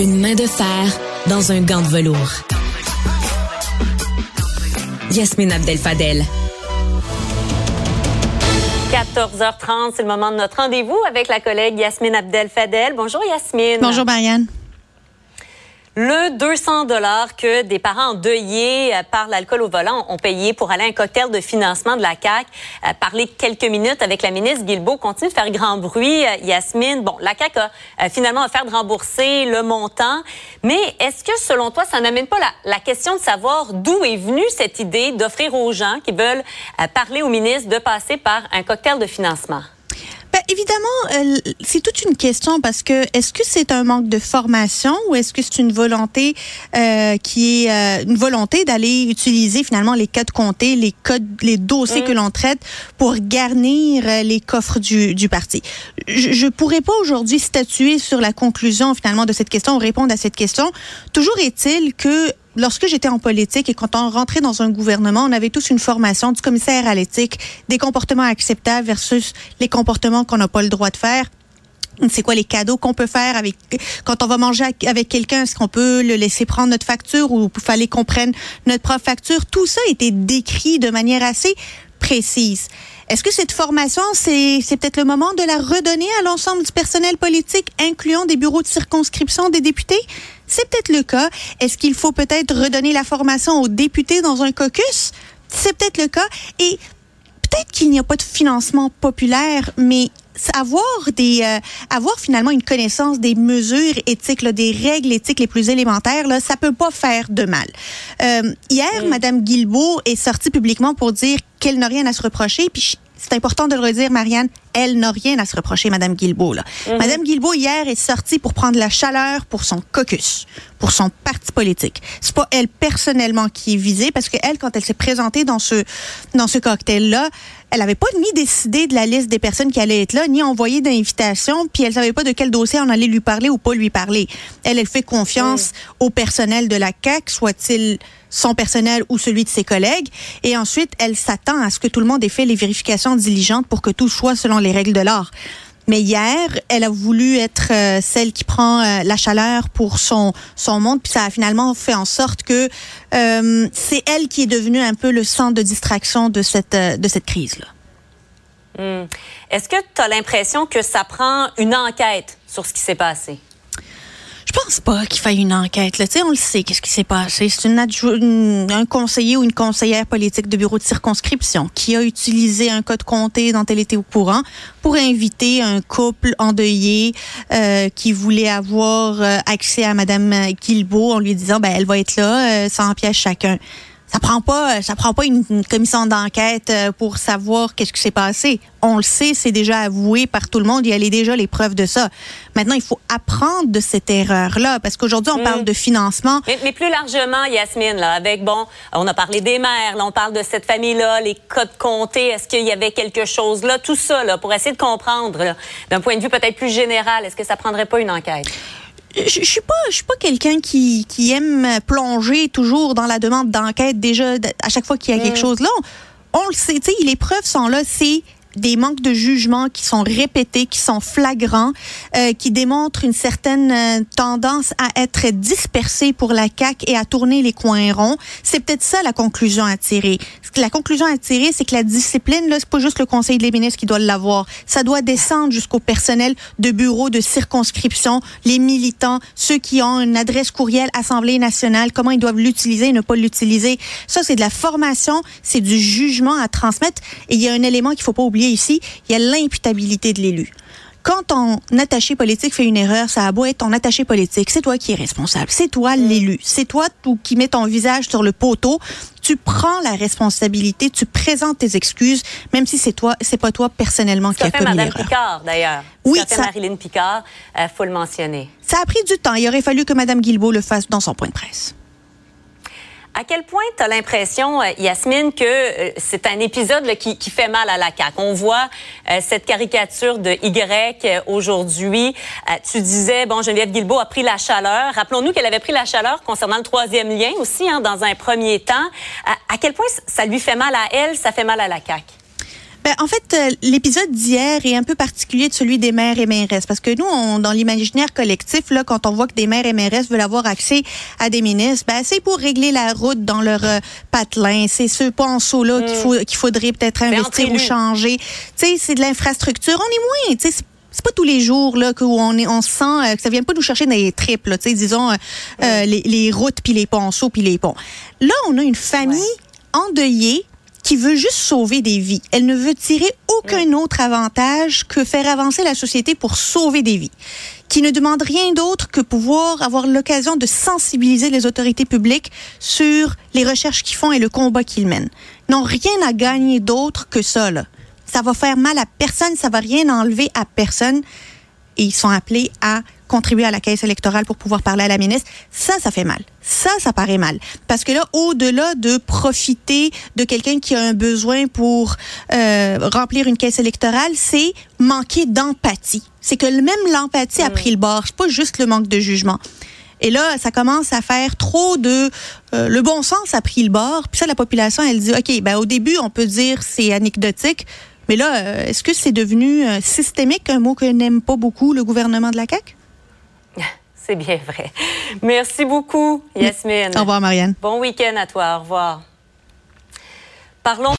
Une main de fer dans un gant de velours. Yasmine Abdel-Fadel. 14h30, c'est le moment de notre rendez-vous avec la collègue Yasmine Abdel-Fadel. Bonjour Yasmine. Bonjour Marianne. Le 200 dollars que des parents endeuillés euh, par l'alcool au volant ont payé pour aller à un cocktail de financement de la CAC. Euh, parler quelques minutes avec la ministre Guilbeault continue de faire grand bruit. Euh, Yasmine, bon, la CAC a finalement offert de rembourser le montant, mais est-ce que selon toi, ça n'amène pas la, la, question de savoir d'où est venue cette idée d'offrir aux gens qui veulent parler au ministre de passer par un cocktail de financement? Évidemment, euh, c'est toute une question parce que est-ce que c'est un manque de formation ou est-ce que c'est une volonté euh, qui est euh, une volonté d'aller utiliser finalement les codes comptés, les codes, les dossiers que mm. l'on traite pour garnir euh, les coffres du, du parti? Je, je pourrais pas aujourd'hui statuer sur la conclusion finalement de cette question ou répondre à cette question. Toujours est-il que lorsque j'étais en politique et quand on rentrait dans un gouvernement, on avait tous une formation du commissaire à l'éthique, des comportements acceptables versus les comportements qu'on n'a pas le droit de faire. C'est quoi les cadeaux qu'on peut faire avec quand on va manger avec quelqu'un est-ce qu'on peut le laisser prendre notre facture ou fallait qu'on prenne notre propre facture? Tout ça été décrit de manière assez précise. Est-ce que cette formation, c'est, c'est peut-être le moment de la redonner à l'ensemble du personnel politique, incluant des bureaux de circonscription des députés? C'est peut-être le cas. Est-ce qu'il faut peut-être redonner la formation aux députés dans un caucus? C'est peut-être le cas. Et peut-être qu'il n'y a pas de financement populaire, mais avoir des euh, avoir finalement une connaissance des mesures éthiques, là, des règles éthiques les plus élémentaires, là, ça peut pas faire de mal. Euh, hier, mm. Madame Guilbeault est sortie publiquement pour dire qu'elle n'a rien à se reprocher, puis c'est important de le redire, Marianne, elle n'a rien à se reprocher, Madame Guilbeault. Là. Mm-hmm. Madame Guilbeault, hier, est sortie pour prendre la chaleur pour son caucus, pour son parti politique. C'est pas elle personnellement qui est visée, parce que elle, quand elle s'est présentée dans ce, dans ce cocktail-là, elle n'avait pas ni décidé de la liste des personnes qui allaient être là, ni envoyé d'invitation, puis elle savait pas de quel dossier on allait lui parler ou pas lui parler. Elle, elle fait confiance au personnel de la CAC, soit-il son personnel ou celui de ses collègues. Et ensuite, elle s'attend à ce que tout le monde ait fait les vérifications diligentes pour que tout soit selon les règles de l'art. Mais hier, elle a voulu être euh, celle qui prend euh, la chaleur pour son son monde, puis ça a finalement fait en sorte que euh, c'est elle qui est devenue un peu le centre de distraction de cette de cette crise là. Hmm. Est-ce que tu as l'impression que ça prend une enquête sur ce qui s'est passé? Je pense pas qu'il faille une enquête. Là. on le sait, qu'est-ce qui s'est passé. C'est un conseiller ou une conseillère politique de bureau de circonscription qui a utilisé un code compté dont elle était au courant pour inviter un couple endeuillé euh, qui voulait avoir euh, accès à Madame Guilbeault en lui disant, ben, elle va être là, euh, sans piège chacun ça prend pas ça prend pas une, commission d'enquête euh, pour savoir qu'est-ce qui s'est passé. On le sait, c'est déjà avoué par tout le monde, il y a déjà les preuves de ça. Maintenant, il faut apprendre de cette erreur-là parce qu'aujourd'hui on parle mm. de financement. Mais, plus largement, Yasmine, là, avec bon, on a parlé des mères, là, on parle de cette famille-là, les codes comptés, est-ce qu'il y avait quelque chose là, tout ça là, pour essayer de comprendre d'un point de vue peut-être plus général, est-ce que ça prendrait pas une enquête? Je, je suis pas je suis pas quelqu'un qui, qui aime plonger toujours dans la demande d'enquête déjà à chaque fois qu'il y a quelque chose là. On, le sait tu sais les preuves sont là c'est des manques de jugement qui sont répétés, qui sont flagrants, euh, qui démontrent une certaine euh, tendance à être dispersée pour la CAC et à tourner les coins ronds. C'est peut-être ça la conclusion à tirer. La conclusion à tirer, c'est que la discipline, là, c'est pas juste le Conseil des ministres qui doit l'avoir. Ça doit descendre jusqu'au personnel de bureaux de circonscription, les militants, ceux qui ont une adresse courriel Assemblée nationale, comment ils doivent l'utiliser et ne pas l'utiliser. Ça, c'est de la formation, c'est du jugement à transmettre. Et il y a un élément qu'il faut pas oublier ici, il y a l'imputabilité de l'élu. Quand ton attaché politique fait une erreur, ça a beau être ton attaché politique, c'est toi qui es responsable, c'est toi mm. l'élu, c'est toi qui mets ton visage sur le poteau, tu prends la responsabilité, tu présentes tes excuses, même si c'est toi, c'est pas toi personnellement qui a commis l'erreur. Mme Picard, d'ailleurs. Oui, ça fait Marilyn Picard, il euh, faut le mentionner. Ça a pris du temps. Il aurait fallu que Mme Guilbeault le fasse dans son point de presse. À quel point tu as l'impression, euh, Yasmine, que euh, c'est un épisode qui, fait mal à la CAQ? On voit euh, cette caricature de Y aujourd'hui. tu disais, bon, Geneviève Guilbeault a pris la chaleur. Rappelons-nous qu'elle avait pris la chaleur concernant le troisième lien aussi, hein, dans un premier temps. à quel point ça lui fait mal à elle, ça fait mal à la CAQ? Ben, en fait, euh, l'épisode d'hier est un peu particulier de celui des maires et mairesses parce que nous, on, dans l'imaginaire collectif, là, quand on voit que des maires et mairesses veulent avoir accès à des ministres, ben, c'est pour régler la route dans leur euh, patelin. C'est ce ponceau-là qu'il faut, qu'il faudrait peut-être investir ou changer. Tu sais, c'est de l'infrastructure. On est moins, tu sais, c'est pas tous les jours là que on est on sent euh, que ça vient pas nous chercher dans les tripes là, tu sais disons euh, euh, les, les, routes puis les ponceaux puis les ponts. Là, on a une famille endeuillée qui veut juste sauver des vies. Elle ne veut tirer aucun autre avantage que faire avancer la société pour sauver des vies. Qui ne demande rien d'autre que pouvoir avoir l'occasion de sensibiliser les autorités publiques sur les recherches qu'ils font et le combat qu'ils mènent. N'ont rien à gagner d'autre que ça, là. Ça va faire mal à personne, ça va rien enlever à personne. Et ils sont appelés à contribuer à la caisse électorale pour pouvoir parler à la ministre. Ça, ça fait mal. Ça, ça paraît mal. Parce que là, au-delà de profiter de quelqu'un qui a un besoin pour euh, remplir une caisse électorale, c'est manquer d'empathie. C'est que même l'empathie a pris le bord. C'est pas juste le manque de jugement. Et là, ça commence à faire trop de... Euh, le bon sens a pris le bord. Puis ça, la population, elle dit, OK, ben au début, on peut dire c'est anecdotique. Mais là, euh, est-ce que c'est devenu euh, systémique, un mot que n'aime pas beaucoup le gouvernement de la CAQ? C'est bien vrai. Merci beaucoup, Yasmine. Au revoir, Marianne. Bon week-end à toi. Au revoir. Parlons